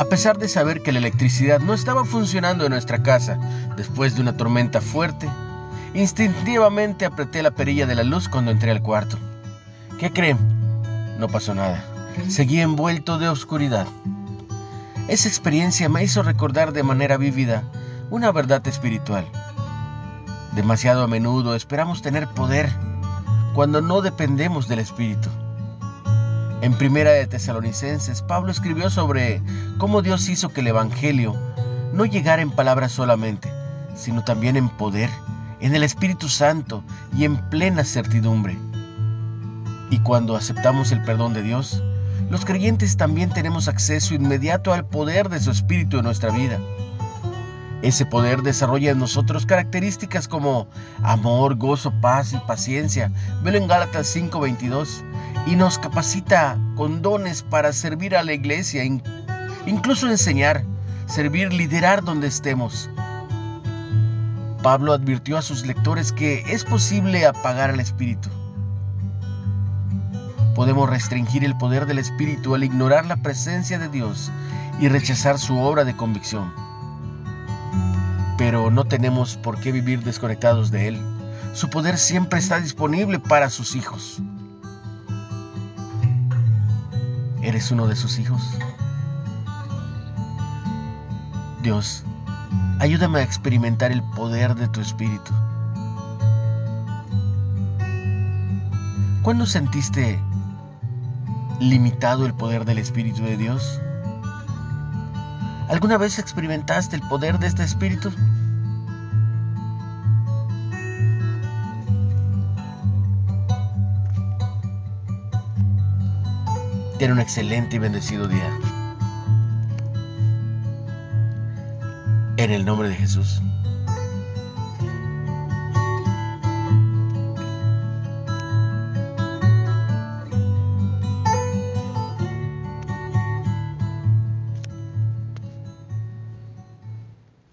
A pesar de saber que la electricidad no estaba funcionando en nuestra casa después de una tormenta fuerte, instintivamente apreté la perilla de la luz cuando entré al cuarto. ¿Qué creen? No pasó nada. Seguí envuelto de oscuridad. Esa experiencia me hizo recordar de manera vívida una verdad espiritual. Demasiado a menudo esperamos tener poder cuando no dependemos del Espíritu. En Primera de Tesalonicenses, Pablo escribió sobre cómo Dios hizo que el Evangelio no llegara en palabras solamente, sino también en poder, en el Espíritu Santo y en plena certidumbre. Y cuando aceptamos el perdón de Dios, los creyentes también tenemos acceso inmediato al poder de su Espíritu en nuestra vida. Ese poder desarrolla en nosotros características como amor, gozo, paz y paciencia. Velo en Gálatas 5:22 y nos capacita con dones para servir a la iglesia, incluso enseñar, servir, liderar donde estemos. Pablo advirtió a sus lectores que es posible apagar al Espíritu. Podemos restringir el poder del Espíritu al ignorar la presencia de Dios y rechazar su obra de convicción. Pero no tenemos por qué vivir desconectados de Él. Su poder siempre está disponible para sus hijos. ¿Eres uno de sus hijos? Dios, ayúdame a experimentar el poder de tu Espíritu. ¿Cuándo sentiste limitado el poder del Espíritu de Dios? ¿Alguna vez experimentaste el poder de este Espíritu? Ten un excelente y bendecido día. En el nombre de Jesús.